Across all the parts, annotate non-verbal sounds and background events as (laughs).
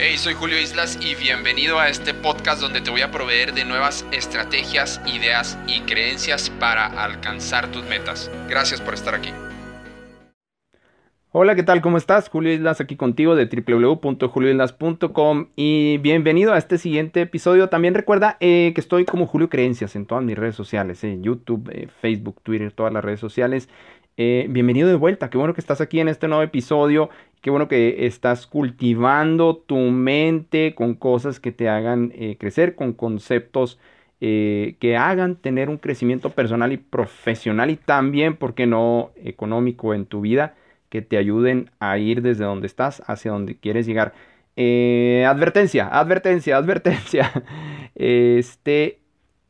Hey, soy Julio Islas y bienvenido a este podcast donde te voy a proveer de nuevas estrategias, ideas y creencias para alcanzar tus metas. Gracias por estar aquí. Hola, ¿qué tal? ¿Cómo estás? Julio Islas aquí contigo de www.julioislas.com y bienvenido a este siguiente episodio. También recuerda eh, que estoy como Julio Creencias en todas mis redes sociales, en YouTube, eh, Facebook, Twitter, todas las redes sociales. Eh, bienvenido de vuelta, qué bueno que estás aquí en este nuevo episodio, qué bueno que estás cultivando tu mente con cosas que te hagan eh, crecer, con conceptos eh, que hagan tener un crecimiento personal y profesional y también, ¿por qué no, económico en tu vida, que te ayuden a ir desde donde estás hacia donde quieres llegar. advertencia, advertencia, (laughs) advertencia. Este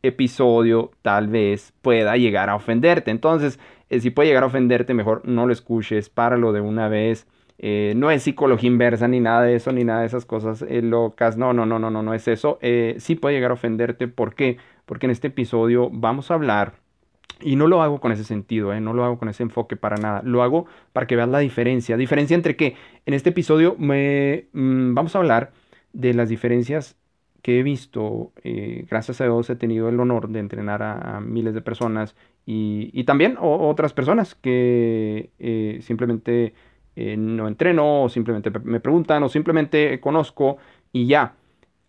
episodio tal vez pueda llegar a ofenderte. Entonces, eh, si puede llegar a ofenderte, mejor no lo escuches, páralo de una vez. Eh, no es psicología inversa ni nada de eso, ni nada de esas cosas eh, locas. No, no, no, no, no, no es eso. sí puede llegar a ofenderte. ¿Por qué? Porque en este episodio vamos a hablar, y no lo hago con ese sentido, no lo hago con ese enfoque para nada. Lo hago para que veas la diferencia. Diferencia entre que en este episodio me, mm, vamos a hablar de las diferencias que he visto, gracias a Dios he tenido el honor de entrenar a miles de personas y, también otras personas que eh, simplemente eh, no entreno o simplemente me preguntan o simplemente conozco y ya.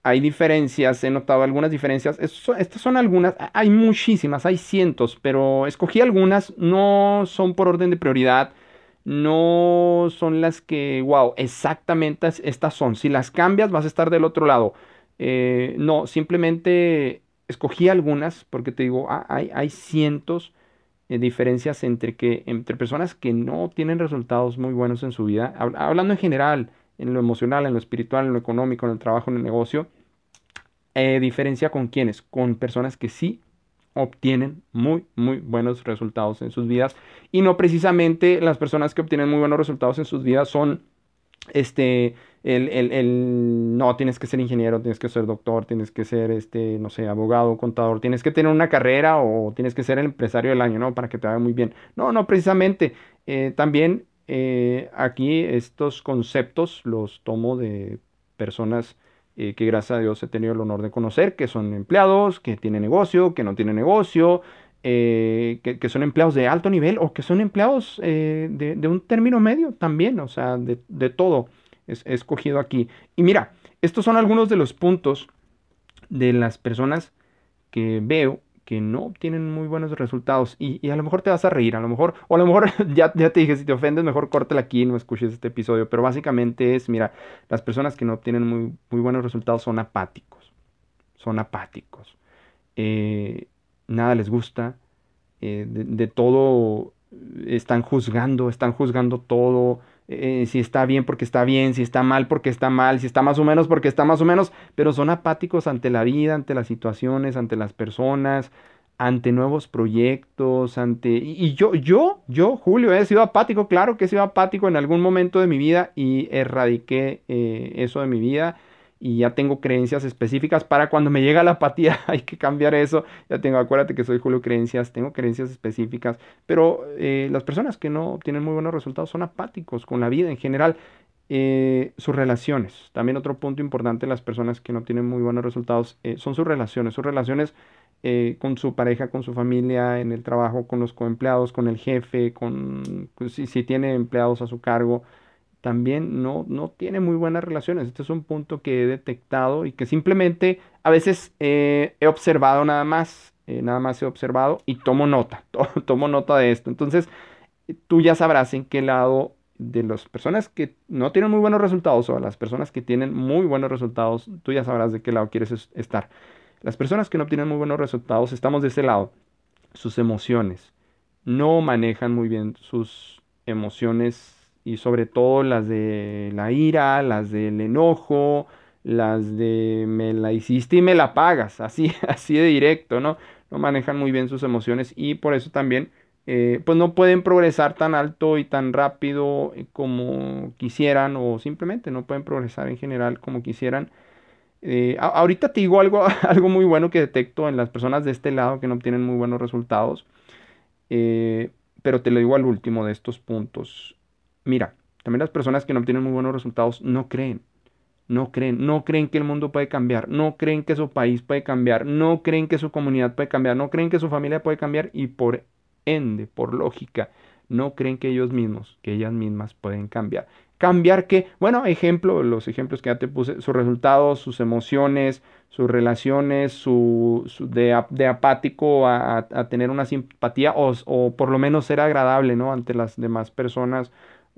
Hay diferencias, he notado algunas diferencias. estas son algunas, hay muchísimas, hay cientos, pero escogí algunas, no son por orden de prioridad, no son las que, wow, exactamente estas son. Si las cambias vas a estar del otro lado. Eh, no, simplemente escogí algunas porque te digo, ah, hay, hay cientos de diferencias entre, que, entre personas que no tienen resultados muy buenos en su vida, hablando en general, en lo emocional, en lo espiritual, en lo económico, en el trabajo, en el negocio, eh, diferencia con quienes, con personas que sí obtienen muy, muy buenos resultados en sus vidas. Y no precisamente las personas que obtienen muy buenos resultados en sus vidas son este, el, el, el, no, tienes que ser ingeniero, tienes que ser doctor, tienes que ser, este, no sé, abogado, contador, tienes que tener una carrera o tienes que ser el empresario del año, ¿no? Para que te vaya muy bien. No, no, precisamente. Eh, también eh, aquí estos conceptos los tomo de personas eh, que gracias a Dios he tenido el honor de conocer, que son empleados, que tienen negocio, que no tienen negocio, que, que, son empleados de alto nivel o que son empleados de, de, un término medio también, o sea, de, de todo he escogido aquí. Y mira, estos son algunos de los puntos de las personas que veo que no obtienen muy buenos resultados. Y, a lo mejor te vas a reír, a lo mejor, o a lo mejor (laughs) ya, ya te dije, si te ofendes, mejor córtela aquí y no escuches este episodio. Pero básicamente es, mira, las personas que no obtienen muy, muy buenos resultados son apáticos. Son apáticos. Eh, nada les gusta. Eh, de todo están juzgando, están juzgando todo. Eh, si está bien porque está bien, si está mal porque está mal, si está más o menos porque está más o menos, pero son apáticos ante la vida, ante las situaciones, ante las personas, ante nuevos proyectos, ante... Y, yo, yo, yo, Julio, he sido apático, claro que he sido apático en algún momento de mi vida y erradiqué eh, eso de mi vida y ya tengo creencias específicas para cuando me llega la apatía, (laughs) hay que cambiar eso. Ya tengo, acuérdate que soy Julio Creencias, tengo creencias específicas, pero eh, las personas que no obtienen muy buenos resultados son apáticos con la vida en general. Eh, sus relaciones, también otro punto importante, las personas que no tienen muy buenos resultados eh, son sus relaciones, sus relaciones con su pareja, con su familia, en el trabajo, con los coempleados, con el jefe, con pues, si, si tiene empleados a su cargo, también no, no tiene muy buenas relaciones. Este es un punto que he detectado y que simplemente a veces eh, he observado nada más, eh, nada más he observado y tomo nota, (laughs) tomo nota de esto. Entonces, tú ya sabrás en qué lado de las personas que no tienen muy buenos resultados o las personas que tienen muy buenos resultados, tú ya sabrás de qué lado quieres estar. Las personas que no tienen muy buenos resultados, estamos de ese lado. Sus emociones. No manejan muy bien sus emociones y sobre todo las de la ira, las del enojo, las de me la hiciste y me la pagas, (laughs) así, así de directo, ¿no? No manejan muy bien sus emociones y por eso también eh, pues no pueden progresar tan alto y tan rápido eh, como quisieran o simplemente no pueden progresar en general como quisieran. Eh, ahorita te digo algo, (laughs) algo muy bueno que detecto en las personas de este lado que no obtienen muy buenos resultados, pero te lo digo al último de estos puntos. Mira, también las personas que no obtienen muy buenos resultados no creen. no creen, no creen que el mundo puede cambiar, no creen que su país puede cambiar, no creen que su comunidad puede cambiar, no creen que su familia puede cambiar y por ende, por lógica, no creen que ellos mismos, que ellas mismas pueden cambiar. Cambiar que, bueno, ejemplo, los ejemplos que ya te puse, sus resultados, sus emociones, sus relaciones, su, de, apático a, tener una simpatía o, o, por lo menos ser agradable, ¿no? Ante las demás personas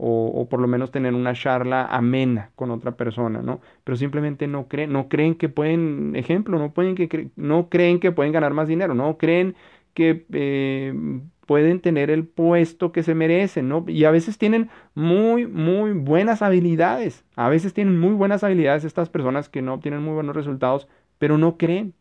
o, por lo menos tener una charla amena con otra persona, ¿no? Pero simplemente no creen, no creen que pueden, ejemplo, no, pueden que no creen que pueden ganar más dinero, no creen que eh, pueden tener el puesto que se merecen, ¿no? Y a veces tienen muy, muy buenas habilidades, a veces tienen muy buenas habilidades estas personas que no obtienen muy buenos resultados, pero no creen,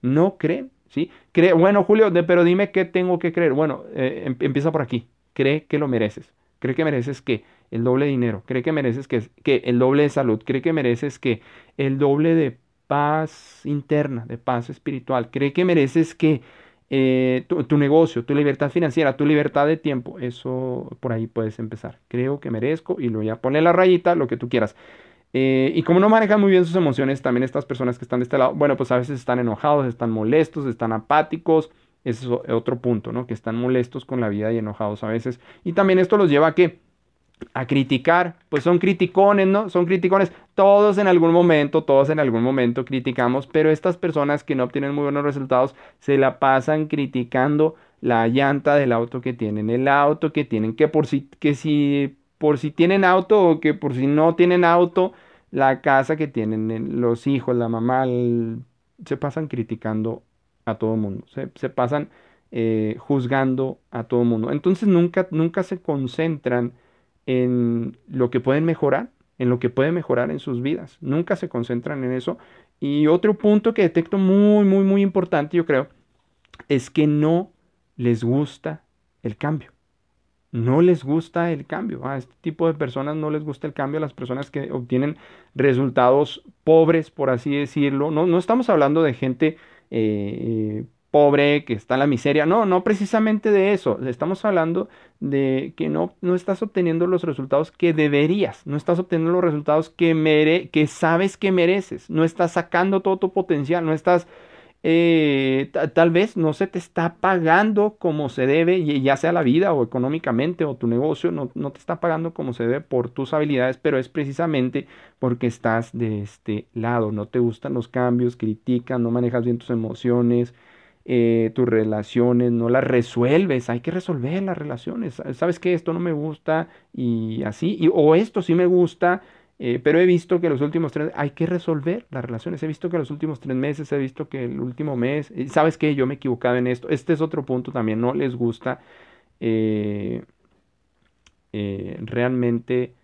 no creen, ¿sí? Cree, bueno, Julio, pero dime qué tengo que creer. Bueno, eh, em, empieza por aquí, cree que lo mereces cree que mereces que el doble de dinero, cree que mereces que, el doble de salud, cree que mereces que el doble de paz interna, de paz espiritual, cree que mereces que eh, tu, negocio, tu libertad financiera, tu libertad de tiempo, eso por ahí puedes empezar. Creo que merezco y luego ya ponle la rayita, lo que tú quieras. Eh, y como no manejan muy bien sus emociones, también estas personas que están de este lado, bueno, pues a veces están enojados, están molestos, están apáticos, ese es otro punto, ¿no? Que están molestos con la vida y enojados a veces. Y también esto los lleva a que a criticar, pues son criticones, ¿no? Son criticones. Todos en algún momento, todos en algún momento criticamos, pero estas personas que no obtienen muy buenos resultados se la pasan criticando la llanta del auto que tienen, el auto que tienen, que por si, que si, por si tienen auto o que por si no tienen auto, la casa que tienen, los hijos, la mamá, se pasan criticando a todo mundo, se, pasan eh, juzgando a todo mundo. Entonces nunca, nunca se concentran en lo que pueden mejorar, en lo que pueden mejorar en sus vidas. Nunca se concentran en eso. Y otro punto que detecto muy, muy, muy importante, yo creo, es que no les gusta el cambio. No les gusta el cambio. A este tipo de personas no les gusta el cambio. A las personas que obtienen resultados pobres, por así decirlo. No, no estamos hablando de gente eh, pobre, que está en la miseria. No, no precisamente de eso. Estamos hablando de que no, no estás obteniendo los resultados que deberías. No estás obteniendo los resultados que, mere que sabes que mereces. No estás sacando todo tu potencial. No estás eh, tal vez no se te está pagando como se debe, ya sea la vida o económicamente o tu negocio, no, te está pagando como se debe por tus habilidades, pero es precisamente porque estás de este lado, no te gustan los cambios, critican, no manejas bien tus emociones, eh, tus relaciones, no las resuelves, hay que resolver las relaciones, sabes que esto no me gusta y así, y, o esto sí me gusta, eh, pero he visto que los últimos tres, hay que resolver las relaciones. He visto que los últimos tres meses, he visto que el último mes, sabes que yo me he equivocado en esto. Este es otro punto también, no les gusta eh, eh, realmente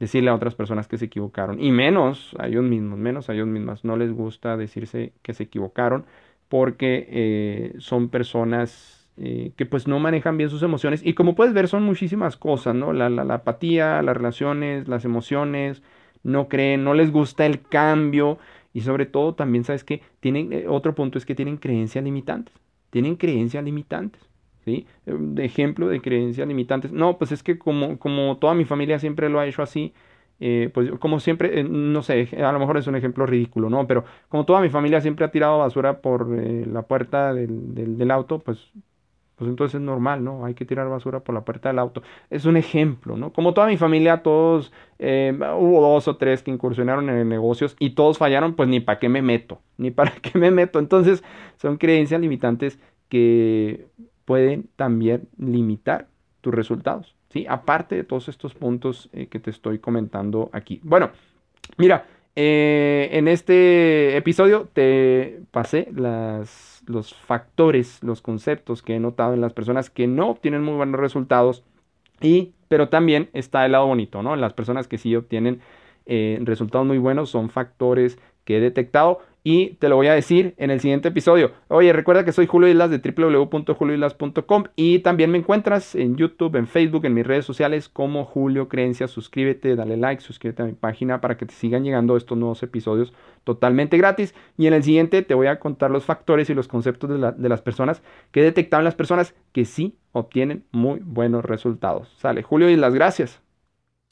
decirle a otras personas que se equivocaron. Y menos a ellos mismos, menos a ellos mismos. No les gusta decirse que se equivocaron porque son personas que pues no manejan bien sus emociones. Y como puedes ver, son muchísimas cosas, ¿no? La, la apatía, las relaciones, las emociones, no creen, no les gusta el cambio y sobre todo también sabes que tienen, eh, otro punto es que tienen creencias limitantes, tienen creencias limitantes. ¿Sí? De ejemplo de creencias limitantes. No, pues es que como, como toda mi familia siempre lo ha hecho así, eh, pues como siempre, eh, no sé, a lo mejor es un ejemplo ridículo, ¿no? Pero como toda mi familia siempre ha tirado basura por la puerta del, del, del, auto, pues pues entonces es normal, ¿no? Hay que tirar basura por la puerta del auto. Es un ejemplo, ¿no? Como toda mi familia, todos, eh, hubo dos o tres que incursionaron en negocios y todos fallaron, pues ni para qué me meto, (laughs) ni para qué me meto. Entonces son creencias limitantes que pueden también limitar tus resultados, ¿sí? Aparte de todos estos puntos eh, que te estoy comentando aquí. Bueno, mira, eh, en este episodio te pasé los factores, los conceptos que he notado en las personas que no obtienen muy buenos resultados. Y, pero también está el lado bonito, ¿no? Las personas que sí obtienen eh, resultados muy buenos son factores que he detectado y te lo voy a decir en el siguiente episodio. Oye, recuerda que soy Julio Islas de www.julioislas.com y también me encuentras en YouTube, en Facebook, en mis redes sociales como Julio Creencias. Suscríbete, dale like, suscríbete a mi página para que te sigan llegando estos nuevos episodios totalmente gratis. Y en el siguiente te voy a contar los factores y los conceptos de, de las personas que en las personas que sí obtienen muy buenos resultados. Sale, Julio Islas, gracias.